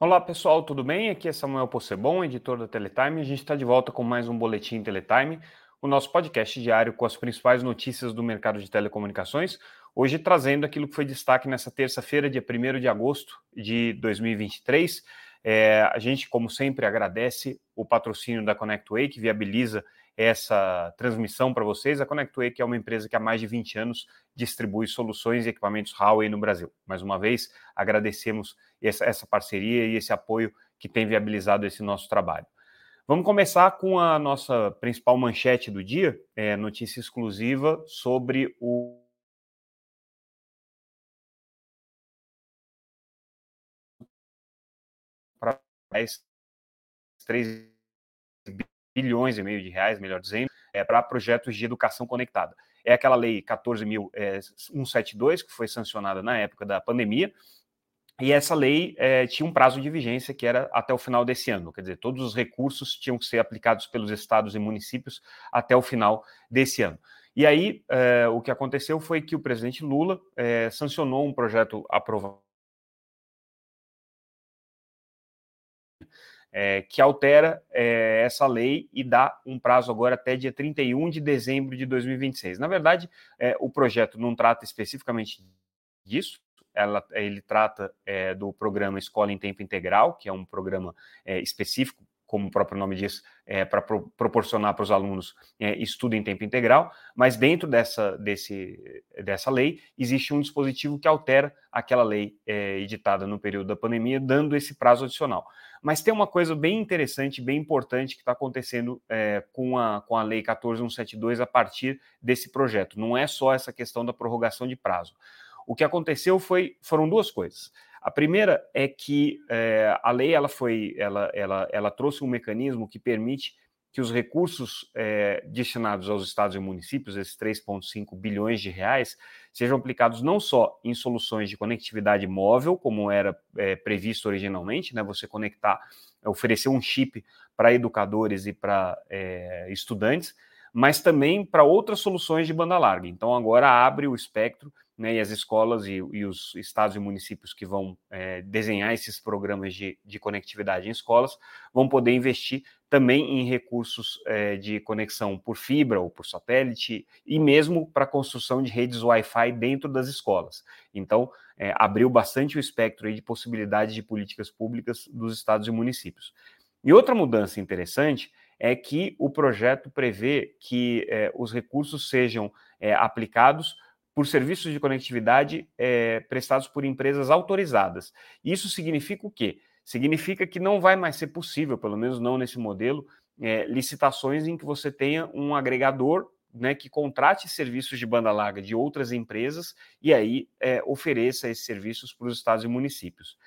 Olá pessoal, tudo bem? Aqui é Samuel Possebon, editor da Teletime. A gente está de volta com mais um Boletim Teletime, o nosso podcast diário com as principais notícias do mercado de telecomunicações. Hoje trazendo aquilo que foi destaque nessa terça-feira, dia 1 de agosto de 2023. É, a gente, como sempre, agradece o patrocínio da ConnectWay, que viabiliza essa transmissão para vocês. A ConnectWay, que é uma empresa que há mais de 20 anos distribui soluções e equipamentos Huawei no Brasil. Mais uma vez, agradecemos essa, essa parceria e esse apoio que tem viabilizado esse nosso trabalho. Vamos começar com a nossa principal manchete do dia, é, notícia exclusiva sobre o para 3 bilhões e meio de reais, melhor dizendo, é, para projetos de educação conectada. É aquela lei 14.172, é, que foi sancionada na época da pandemia, e essa lei é, tinha um prazo de vigência que era até o final desse ano, quer dizer, todos os recursos tinham que ser aplicados pelos estados e municípios até o final desse ano. E aí, é, o que aconteceu foi que o presidente Lula é, sancionou um projeto aprovado é, que altera é, essa lei e dá um prazo agora até dia 31 de dezembro de 2026. Na verdade, é, o projeto não trata especificamente disso, ela, ele trata é, do programa Escola em Tempo Integral, que é um programa é, específico como o próprio nome diz, é, para pro, proporcionar para os alunos é, estudo em tempo integral, mas dentro dessa, desse, dessa lei existe um dispositivo que altera aquela lei é, editada no período da pandemia, dando esse prazo adicional. Mas tem uma coisa bem interessante, bem importante que está acontecendo é, com, a, com a Lei 14172 a partir desse projeto. Não é só essa questão da prorrogação de prazo. O que aconteceu foi, foram duas coisas. A primeira é que é, a lei ela foi, ela, ela, ela trouxe um mecanismo que permite que os recursos é, destinados aos estados e municípios, esses 3,5 bilhões de reais, sejam aplicados não só em soluções de conectividade móvel, como era é, previsto originalmente, né, você conectar, oferecer um chip para educadores e para estudantes, mas também para outras soluções de banda larga. Então agora abre o espectro né, e as escolas e, e, os estados e municípios que vão é, desenhar esses programas de, de, conectividade em escolas vão poder investir também em recursos é, de conexão por fibra ou por satélite e mesmo para a construção de redes Wi-Fi dentro das escolas. Então, é, abriu bastante o espectro de possibilidades de políticas públicas dos estados e municípios. E outra mudança interessante é que o projeto prevê que os recursos sejam aplicados por serviços de conectividade é, prestados por empresas autorizadas. Isso significa o quê? Significa que não vai mais ser possível, pelo menos não nesse modelo, é, licitações em que você tenha um agregador né, que contrate serviços de banda larga de outras empresas e aí é, ofereça esses serviços para os estados e municípios.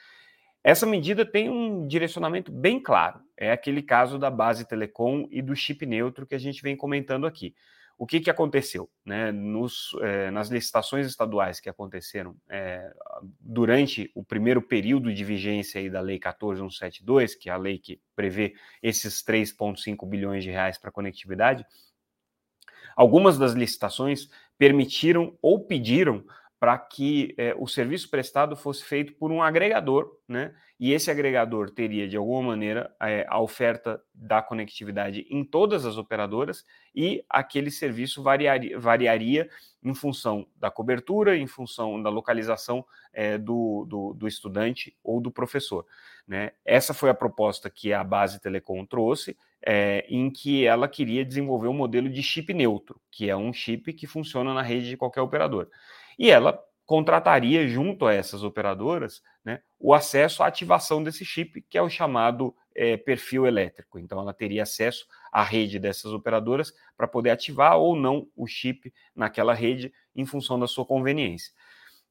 Essa medida tem um direcionamento bem claro. É aquele caso da base telecom e do chip neutro que a gente vem comentando aqui. O que, que aconteceu? Né? Nos, é, nas licitações estaduais que aconteceram é, durante o primeiro período de vigência da Lei 14172, que é a lei que prevê esses 3,5 bilhões de reais para conectividade, algumas das licitações permitiram ou pediram para que é, o serviço prestado fosse feito por um agregador, né? E esse agregador teria, de alguma maneira, é, a oferta da conectividade em todas as operadoras e aquele serviço variaria, variaria em função da cobertura, em função da localização é, do, do, do, estudante ou do professor. Né? Essa foi a proposta que a Base Telecom trouxe, é, em que ela queria desenvolver um modelo de chip neutro, que é um chip que funciona na rede de qualquer operador e ela contrataria junto a essas operadoras né, o acesso à ativação desse chip, que é o chamado é, perfil elétrico. Então, ela teria acesso à rede dessas operadoras para poder ativar ou não o chip naquela rede em função da sua conveniência.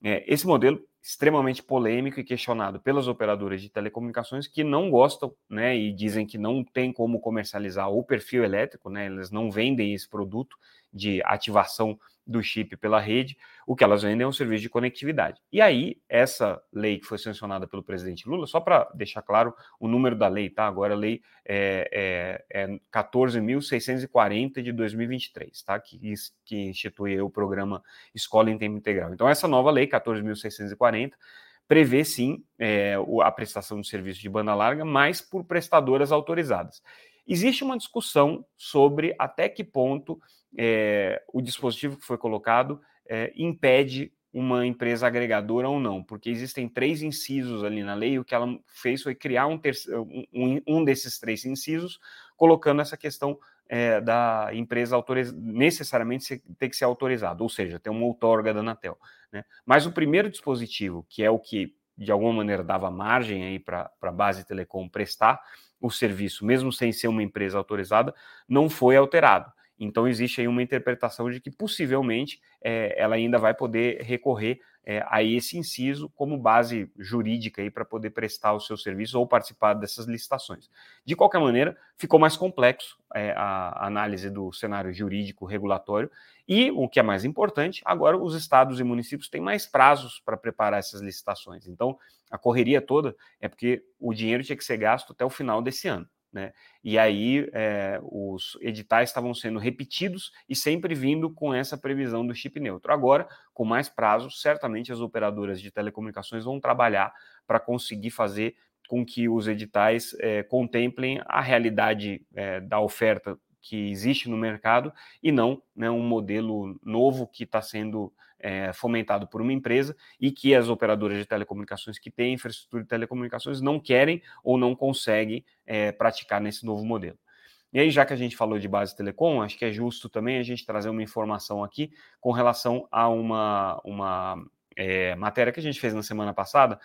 É, esse modelo extremamente polêmico e questionado pelas operadoras de telecomunicações que não gostam, né, e dizem que não tem como comercializar o perfil elétrico, né, elas não vendem esse produto de ativação do chip pela rede, o que elas vendem é um serviço de conectividade. E aí, essa lei que foi sancionada pelo presidente Lula, só para deixar claro o número da lei, tá? Agora a lei é, é, é 14.640 de 2023, tá? Que, que institui o programa Escola em Tempo Integral. Então, essa nova lei, 14.640, prevê sim é, a prestação de serviço de banda larga, mas por prestadoras autorizadas. Existe uma discussão sobre até que ponto é, o dispositivo que foi colocado é, impede uma empresa agregadora ou não, porque existem três incisos ali na lei, o que ela fez foi criar um, um, um desses três incisos, colocando essa questão é, da empresa necessariamente ter que ser autorizada, ou seja, ter uma outorga da Anatel. Né? Mas o primeiro dispositivo, que é o que de alguma maneira dava margem aí para a base telecom prestar o serviço, mesmo sem ser uma empresa autorizada, não foi alterado. Então, existe aí uma interpretação de que possivelmente é, ela ainda vai poder recorrer é, a esse inciso como base jurídica para poder prestar o seu serviço ou participar dessas licitações. De qualquer maneira, ficou mais complexo é, a análise do cenário jurídico regulatório e, o que é mais importante, agora os estados e municípios têm mais prazos para preparar essas licitações. Então, a correria toda é porque o dinheiro tinha que ser gasto até o final desse ano. Né? E aí é, os editais estavam sendo repetidos e sempre vindo com essa previsão do chip neutro. Agora, com mais prazo, certamente as operadoras de telecomunicações vão trabalhar para conseguir fazer com que os editais é, contemplem a realidade é, da oferta que existe no mercado e não né, um modelo novo que está sendo é, fomentado por uma empresa e que as operadoras de telecomunicações que têm infraestrutura de telecomunicações não querem ou não conseguem é, praticar nesse novo modelo. E aí, já que a gente falou de base telecom, acho que é justo também a gente trazer uma informação aqui com relação a uma, uma é, matéria que a gente fez na semana passada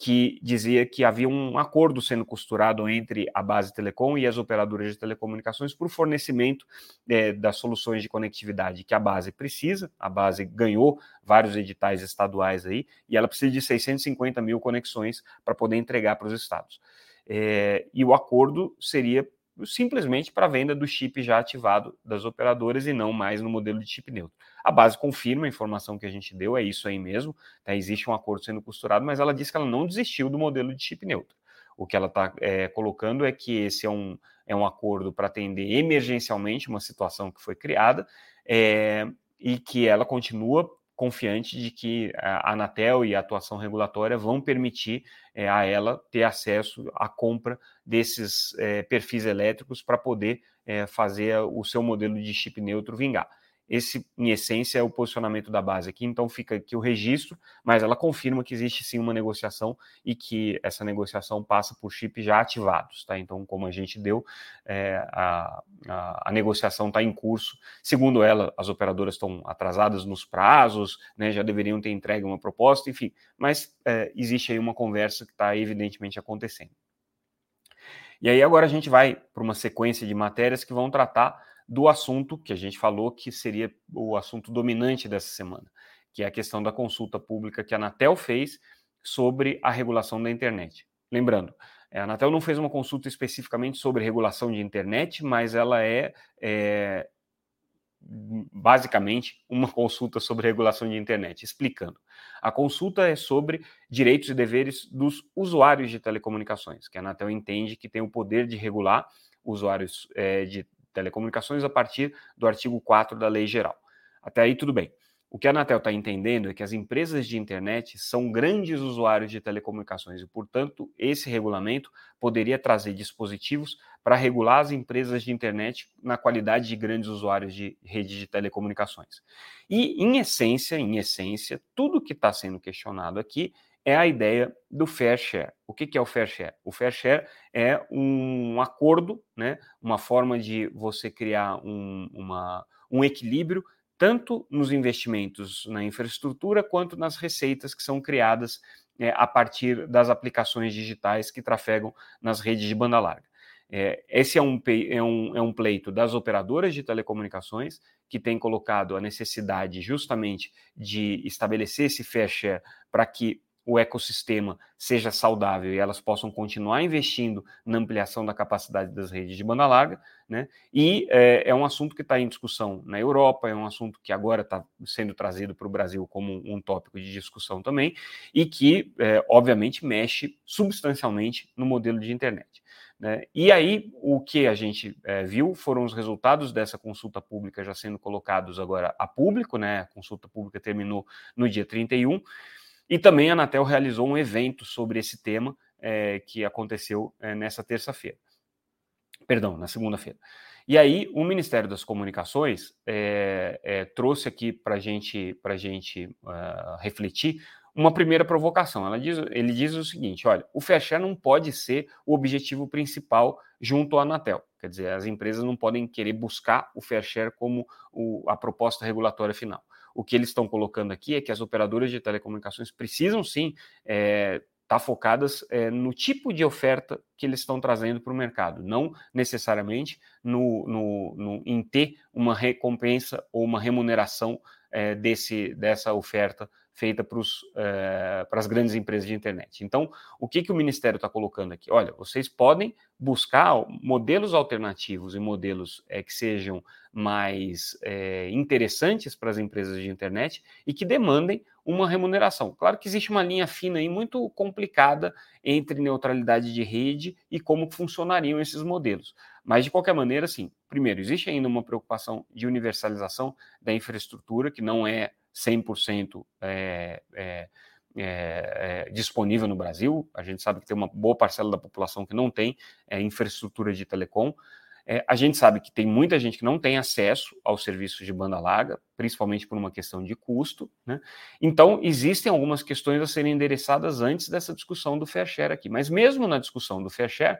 que dizia que havia um acordo sendo costurado entre a base telecom e as operadoras de telecomunicações para o fornecimento é, das soluções de conectividade que a base precisa. A base ganhou vários editais estaduais aí e ela precisa de 650 mil conexões para poder entregar para os estados. É, e o acordo seria simplesmente para a venda do chip já ativado das operadoras e não mais no modelo de chip neutro. A base confirma a informação que a gente deu, é isso aí mesmo, tá? existe um acordo sendo costurado, mas ela diz que ela não desistiu do modelo de chip neutro. O que ela está é, colocando é que esse é um, é um acordo para atender emergencialmente uma situação que foi criada é, e que ela continua confiante de que a Anatel e a atuação regulatória vão permitir é, a ela ter acesso à compra desses é, perfis elétricos para poder é, fazer o seu modelo de chip neutro vingar. Esse, em essência, é o posicionamento da base aqui. Então, fica aqui o registro, mas ela confirma que existe sim uma negociação e que essa negociação passa por chips já ativados. Tá? Então, como a gente deu, é, a, a, a, negociação está em curso. Segundo ela, as operadoras estão atrasadas nos prazos, né, já deveriam ter entregue uma proposta, enfim. Mas é, existe aí uma conversa que está evidentemente acontecendo. E aí, agora a gente vai para uma sequência de matérias que vão tratar do assunto que a gente falou que seria o assunto dominante dessa semana, que é a questão da consulta pública que a Anatel fez sobre a regulação da internet. Lembrando, a Anatel não fez uma consulta especificamente sobre regulação de internet, mas ela é, é basicamente uma consulta sobre regulação de internet, explicando. A consulta é sobre direitos e deveres dos usuários de telecomunicações, que a Anatel entende que tem o poder de regular usuários é, de telecomunicações a partir do artigo 4 da Lei Geral. Até aí, tudo bem. O que a Anatel está entendendo é que as empresas de internet são grandes usuários de telecomunicações e, portanto, esse regulamento poderia trazer dispositivos para regular as empresas de internet na qualidade de grandes usuários de rede de telecomunicações. E, em essência, em essência, tudo que está sendo questionado aqui é a ideia do fair share. O que, é o fair share? O fair share é um acordo, né, uma forma de você criar um, uma, um equilíbrio tanto nos investimentos na infraestrutura quanto nas receitas que são criadas é, a partir das aplicações digitais que trafegam nas redes de banda larga. É, esse é um, é, um, é um pleito das operadoras de telecomunicações que tem colocado a necessidade justamente de estabelecer esse fair share para que o ecossistema seja saudável e elas possam continuar investindo na ampliação da capacidade das redes de banda larga, né? E é, é um assunto que está em discussão na Europa, é um assunto que agora está sendo trazido para o Brasil como um tópico de discussão também, e que, é, obviamente, mexe substancialmente no modelo de internet. Né? E aí, o que a gente é, viu foram os resultados dessa consulta pública já sendo colocados agora a público, né? A consulta pública terminou no dia 31 E também a Anatel realizou um evento sobre esse tema é, que aconteceu é, nessa terça-feira. Perdão, na segunda-feira. E aí, o Ministério das Comunicações é, trouxe aqui para gente, a gente uh, refletir uma primeira provocação. Diz, ele diz o seguinte: olha, o share não pode ser o objetivo principal junto à Anatel. Quer dizer, as empresas não podem querer buscar o fair share como o, a proposta regulatória final. O que eles estão colocando aqui é que as operadoras de telecomunicações precisam sim é, tá focadas é, no tipo de oferta que eles estão trazendo para o mercado, não necessariamente no, no, no, em ter uma recompensa ou uma remuneração é, desse, dessa oferta feita para as grandes empresas de internet. Então, o que, que o Ministério está colocando aqui? Olha, vocês podem buscar modelos alternativos e modelos é, que sejam mais é, interessantes para as empresas de internet e que demandem uma remuneração. Claro que existe uma linha fina e muito complicada entre neutralidade de rede e como funcionariam esses modelos. Mas, de qualquer maneira, sim, primeiro, existe ainda uma preocupação de universalização da infraestrutura, que não é 100% é, é, é, disponível no Brasil. A gente sabe que tem uma boa parcela da população que não tem é, infraestrutura de telecom. É, a gente sabe que tem muita gente que não tem acesso aos serviços de banda larga, principalmente por uma questão de custo. Né? Então, existem algumas questões a serem endereçadas antes dessa discussão do fair share aqui. Mas mesmo na discussão do fair share,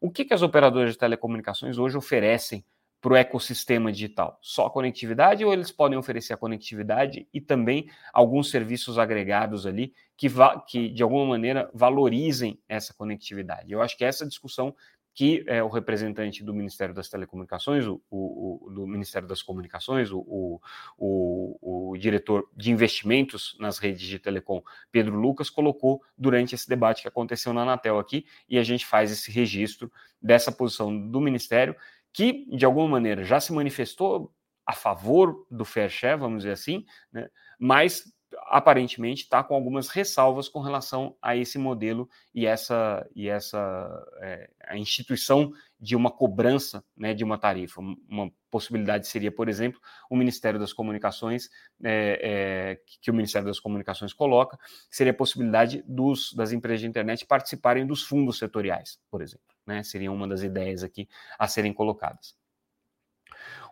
o que, que as operadoras de telecomunicações hoje oferecem para o ecossistema digital? Só conectividade ou eles podem oferecer a conectividade e também alguns serviços agregados ali que, que de alguma maneira valorizem essa conectividade? Eu acho que essa discussão que é, o representante do Ministério das Telecomunicações, o, o, o do Ministério das Comunicações, o, o, diretor de investimentos nas redes de telecom, Pedro Lucas, colocou durante esse debate que aconteceu na Anatel aqui, e a gente faz esse registro dessa posição do Ministério, que, de alguma maneira, já se manifestou a favor do fair share, vamos dizer assim, né? mas aparentemente está com algumas ressalvas com relação a esse modelo e essa e essa é, a instituição de uma cobrança né, de uma tarifa. Uma possibilidade seria, por exemplo, o Ministério das Comunicações, é, é, que o Ministério das Comunicações coloca, seria a possibilidade dos, das empresas de internet participarem dos fundos setoriais, por exemplo. Né, seria uma das ideias aqui a serem colocadas.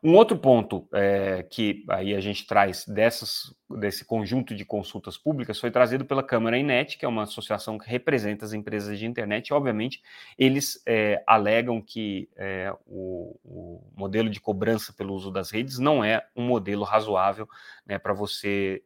Um outro ponto é, que aí a gente traz dessas, desse conjunto de consultas públicas foi trazido pela Câmara Inet, que é uma associação que representa as empresas de internet. Obviamente, eles é, alegam que é, o, o, modelo de cobrança pelo uso das redes não é um modelo razoável né, para você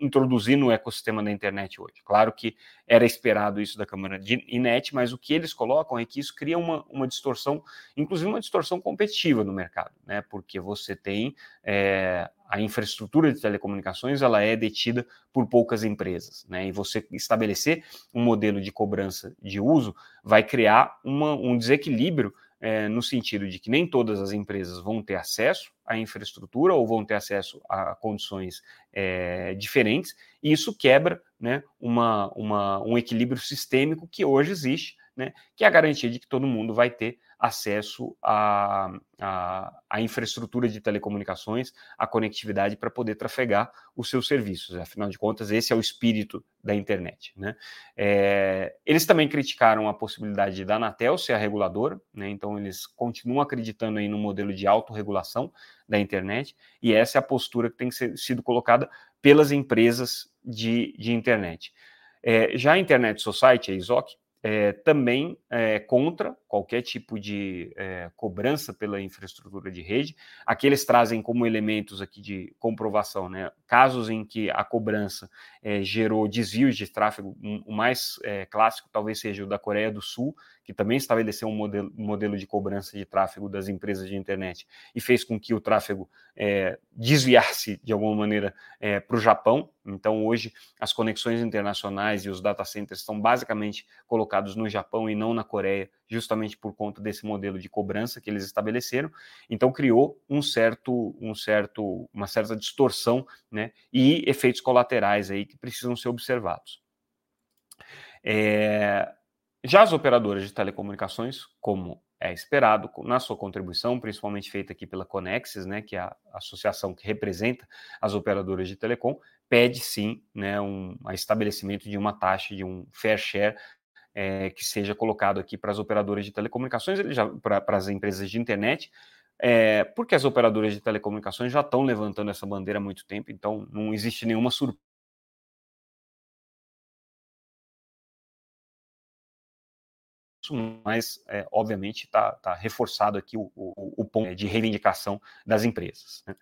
introduzir no ecossistema da internet hoje. Claro que era esperado isso da Câmara de Inet, mas o que eles colocam é que isso cria uma, uma distorção, inclusive uma distorção competitiva no mercado, né? Porque você tem é, a infraestrutura de telecomunicações, ela é detida por poucas empresas, né? E você estabelecer um modelo de cobrança de uso vai criar uma, um desequilíbrio é, no sentido de que nem todas as empresas vão ter acesso à infraestrutura ou vão ter acesso a condições é, diferentes, e isso quebra né, uma, uma, um equilíbrio sistêmico que hoje existe, né, que é a garantia de que todo mundo vai ter acesso à, à, à infraestrutura de telecomunicações, à conectividade para poder trafegar os seus serviços. Afinal de contas, esse é o espírito da internet. Né? É, eles também criticaram a possibilidade da Anatel ser a reguladora, né? então eles continuam acreditando aí no modelo de autorregulação da internet, e essa é a postura que tem que ser, sido colocada pelas empresas de, de internet. É, já a Internet Society, a ISOC, é, também é contra qualquer tipo de é, cobrança pela infraestrutura de rede. Aqui eles trazem como elementos aqui de comprovação, né, casos em que a cobrança gerou desvios de tráfego, o mais clássico talvez seja o da Coreia do Sul, que também estabeleceu um modelo, modelo de cobrança de tráfego das empresas de internet e fez com que o tráfego é, desviasse de alguma maneira é, para o Japão. Então, hoje, as conexões internacionais e os data centers estão basicamente colocados no Japão e não na Coreia, justamente por conta desse modelo de cobrança que eles estabeleceram. Então, criou um certo, um certo, uma certa distorção né, e efeitos colaterais aí que precisam ser observados. É, Já as operadoras de telecomunicações, como é esperado, na sua contribuição, principalmente feita aqui pela Conexis, né, que é a associação que representa as operadoras de telecom, pede sim né, um estabelecimento de uma taxa, de um fair share é, que seja colocado aqui para as operadoras de telecomunicações, para as empresas de internet, é, porque as operadoras de telecomunicações já estão levantando essa bandeira há muito tempo, então não existe nenhuma surpresa mas é, obviamente está tá reforçado aqui o, o, o, ponto de reivindicação das empresas. Né?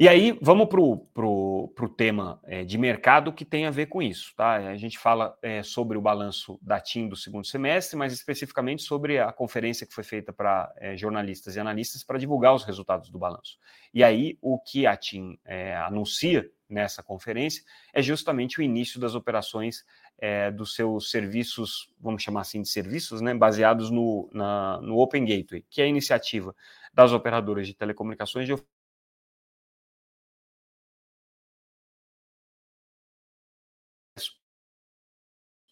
E aí, vamos para o tema é, de mercado que tem a ver com isso. Tá? A gente fala é, sobre o balanço da TIM do segundo semestre, mas especificamente sobre a conferência que foi feita para é, jornalistas e analistas para divulgar os resultados do balanço. E aí, o que a TIM é, anuncia nessa conferência é justamente o início das operações é, dos seus serviços, vamos chamar assim de serviços, né, baseados no, na, no Open Gateway, que é a iniciativa das operadoras de telecomunicações de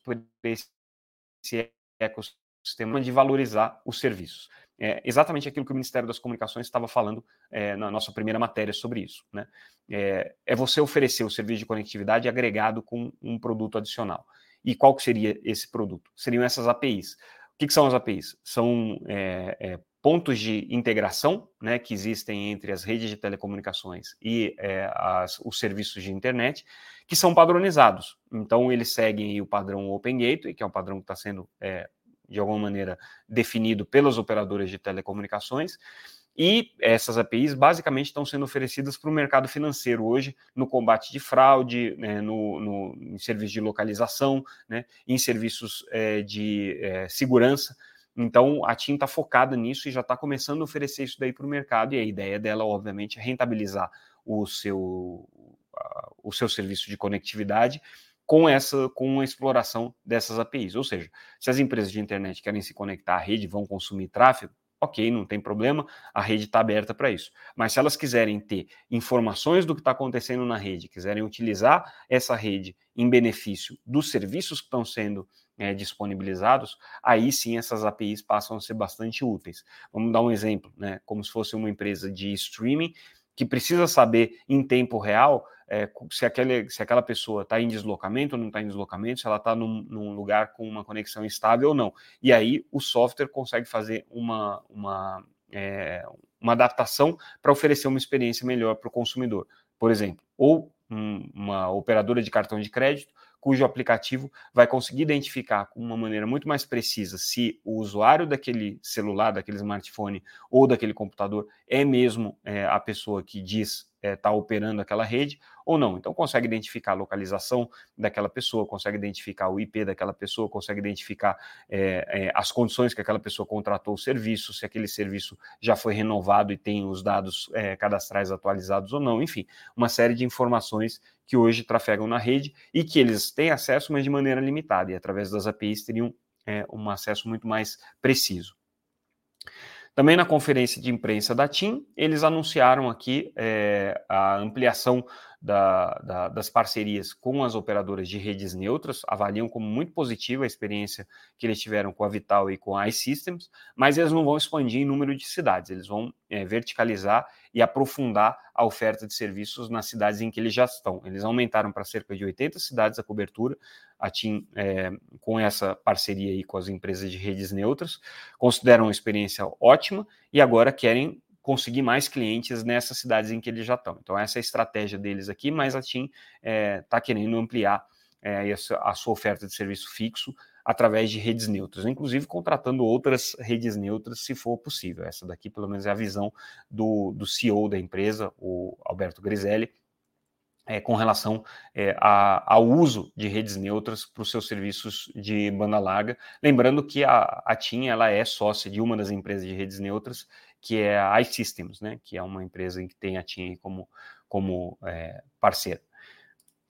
por esse ecossistema de valorizar os serviços. É exatamente aquilo que o Ministério das Comunicações estava falando é, na nossa primeira matéria sobre isso. Né? É, é, você oferecer o serviço de conectividade agregado com um produto adicional. E qual que seria esse produto? Seriam essas APIs. O que, que são as APIs? São é, é, pontos de integração né, que existem entre as redes de telecomunicações e é, as, os serviços de internet, que são padronizados. Então, eles seguem o padrão Open Gateway, que é um padrão que está sendo, é, de alguma maneira, definido pelas operadoras de telecomunicações, e essas APIs basicamente estão sendo oferecidas para o mercado financeiro hoje, no combate de fraude, né, no, no, em serviços de localização, né, em serviços é, de é, segurança. Então, a TIM está focada nisso e já está começando a oferecer isso daí para o mercado, e a ideia dela, obviamente, é rentabilizar o seu, uh, o seu serviço de conectividade com essa com a exploração dessas APIs. Ou seja, se as empresas de internet querem se conectar à rede, vão consumir tráfego, ok, não tem problema, a rede está aberta para isso. Mas se elas quiserem ter informações do que está acontecendo na rede, quiserem utilizar essa rede em benefício dos serviços que estão sendo é, disponibilizados, aí sim essas APIs passam a ser bastante úteis. Vamos dar um exemplo, né? Como se fosse uma empresa de streaming que precisa saber em tempo real é, se, aquele, se aquela pessoa está em deslocamento ou não está em deslocamento, se ela está num, num, lugar com uma conexão estável ou não. E aí o software consegue fazer uma, uma, é, uma adaptação para oferecer uma experiência melhor para o consumidor. Por exemplo, ou um, uma operadora de cartão de crédito cujo aplicativo vai conseguir identificar com uma maneira muito mais precisa se o usuário daquele celular, daquele smartphone ou daquele computador é mesmo é, a pessoa que diz está é, tá operando aquela rede ou não. Então, consegue identificar a localização daquela pessoa, consegue identificar o IP daquela pessoa, consegue identificar é, é, as condições que aquela pessoa contratou o serviço, se aquele serviço já foi renovado e tem os dados é, cadastrais atualizados ou não. Enfim, uma série de informações que hoje trafegam na rede e que eles têm acesso, mas de maneira limitada, e através das APIs teriam é, um acesso muito mais preciso. Também na conferência de imprensa da TIM, eles anunciaram aqui é, a ampliação da, da, das parcerias com as operadoras de redes neutras, avaliam como muito positiva a experiência que eles tiveram com a Vital e com a iSystems, mas eles não vão expandir em número de cidades, eles vão é, verticalizar e aprofundar a oferta de serviços nas cidades em que eles já estão. Eles aumentaram para cerca de 80 cidades a cobertura, a TIM, é, com essa parceria aí com as empresas de redes neutras, consideram uma experiência ótima e agora querem conseguir mais clientes nessas cidades em que eles já estão. Então, essa é a estratégia deles aqui, mas a TIM está é, tá querendo ampliar é, a sua oferta de serviço fixo através de redes neutras, inclusive contratando outras redes neutras, se for possível. Essa daqui, pelo menos, é a visão do, do CEO da empresa, o Alberto Griselli, é, com relação é, a, ao uso de redes neutras para os seus serviços de banda larga. Lembrando que a, a TIM ela é sócia de uma das empresas de redes neutras, que é a iSystems, né, que é uma empresa que tem a TIM como, como é, parceira.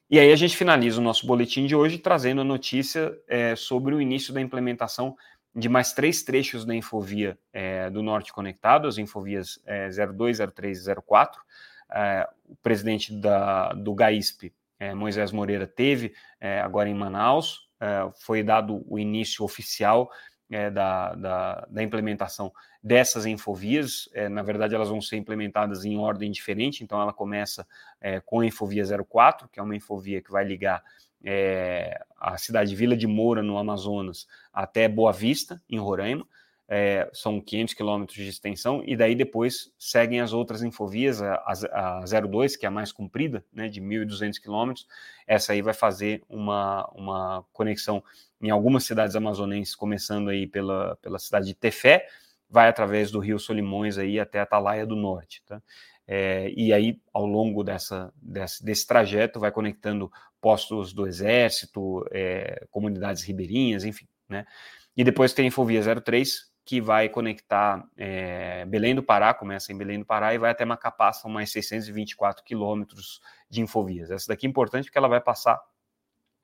E aí a gente finaliza o nosso boletim de hoje trazendo a notícia é, sobre o início da implementação de mais três trechos da Infovia é, do Norte Conectado, as Infovias é, 02, 03 e 04. É, o presidente da, do GAISP, é, Moisés Moreira, teve é, agora em Manaus, é, foi dado o início oficial é, da, da, da, implementação dessas infovias. É, na verdade, elas vão ser implementadas em ordem diferente, então ela começa é, com a Infovia 04, que é uma infovia que vai ligar é, a cidade de Vila de Moura, no Amazonas, até Boa Vista, em Roraima é, são 500 quilômetros de extensão, e daí depois seguem as outras infovias, a, a, a 02, que é a mais comprida, né, de 1.200 quilômetros, essa aí vai fazer uma, uma conexão em algumas cidades amazonenses, começando aí pela, pela cidade de Tefé, vai através do Rio Solimões aí até Atalaia do Norte, tá? É, e aí, ao longo dessa, desse, desse, trajeto, vai conectando postos do Exército, é, comunidades ribeirinhas, enfim, né? E depois tem a Infovia 03, que vai conectar é, Belém do Pará, começa em Belém do Pará e vai até Macapá, são mais 624 quilômetros de infovias. Essa daqui é importante porque ela vai passar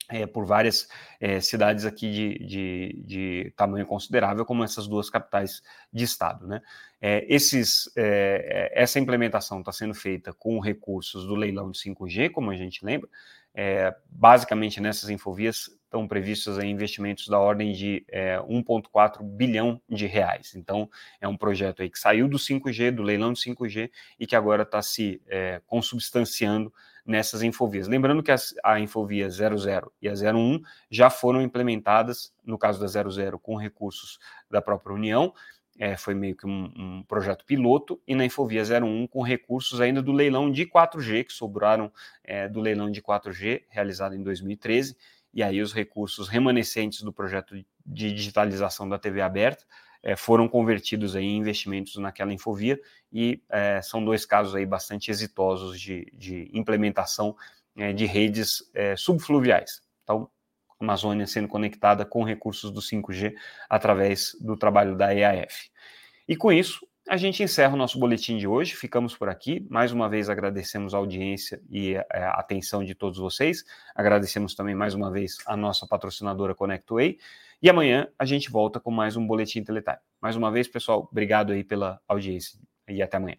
é, por várias é, cidades aqui de, de, de, tamanho considerável, como essas duas capitais de estado. Né? É, esses, é, é, essa implementação está sendo feita com recursos do leilão de 5G, como a gente lembra. É, basicamente, nessas infovias estão previstos investimentos da ordem de 1,4 bilhão de reais. Então, é um projeto aí que saiu do 5G, do leilão de 5G, e que agora está se consubstanciando nessas infovias. Lembrando que as, a infovia 00 e a 01 já foram implementadas, no caso da 00, com recursos da própria União, é, foi meio que um, um, projeto piloto, e na Infovia 01 com recursos ainda do leilão de 4G, que sobraram é, do leilão de 4G, realizado em 2013, e aí os recursos remanescentes do projeto de digitalização da TV aberta é, foram convertidos em investimentos naquela infovia e é, são dois casos aí bastante exitosos de, de implementação é, de redes subfluviais. Então, Amazônia sendo conectada com recursos do 5G através do trabalho da EAF. E com isso, a gente encerra o nosso boletim de hoje. Ficamos por aqui. Mais uma vez agradecemos a audiência e é, a atenção de todos vocês. Agradecemos também mais uma vez a nossa patrocinadora ConnectWay. E amanhã a gente volta com mais um Boletim Teletime. Mais uma vez, pessoal, obrigado aí pela audiência e até amanhã.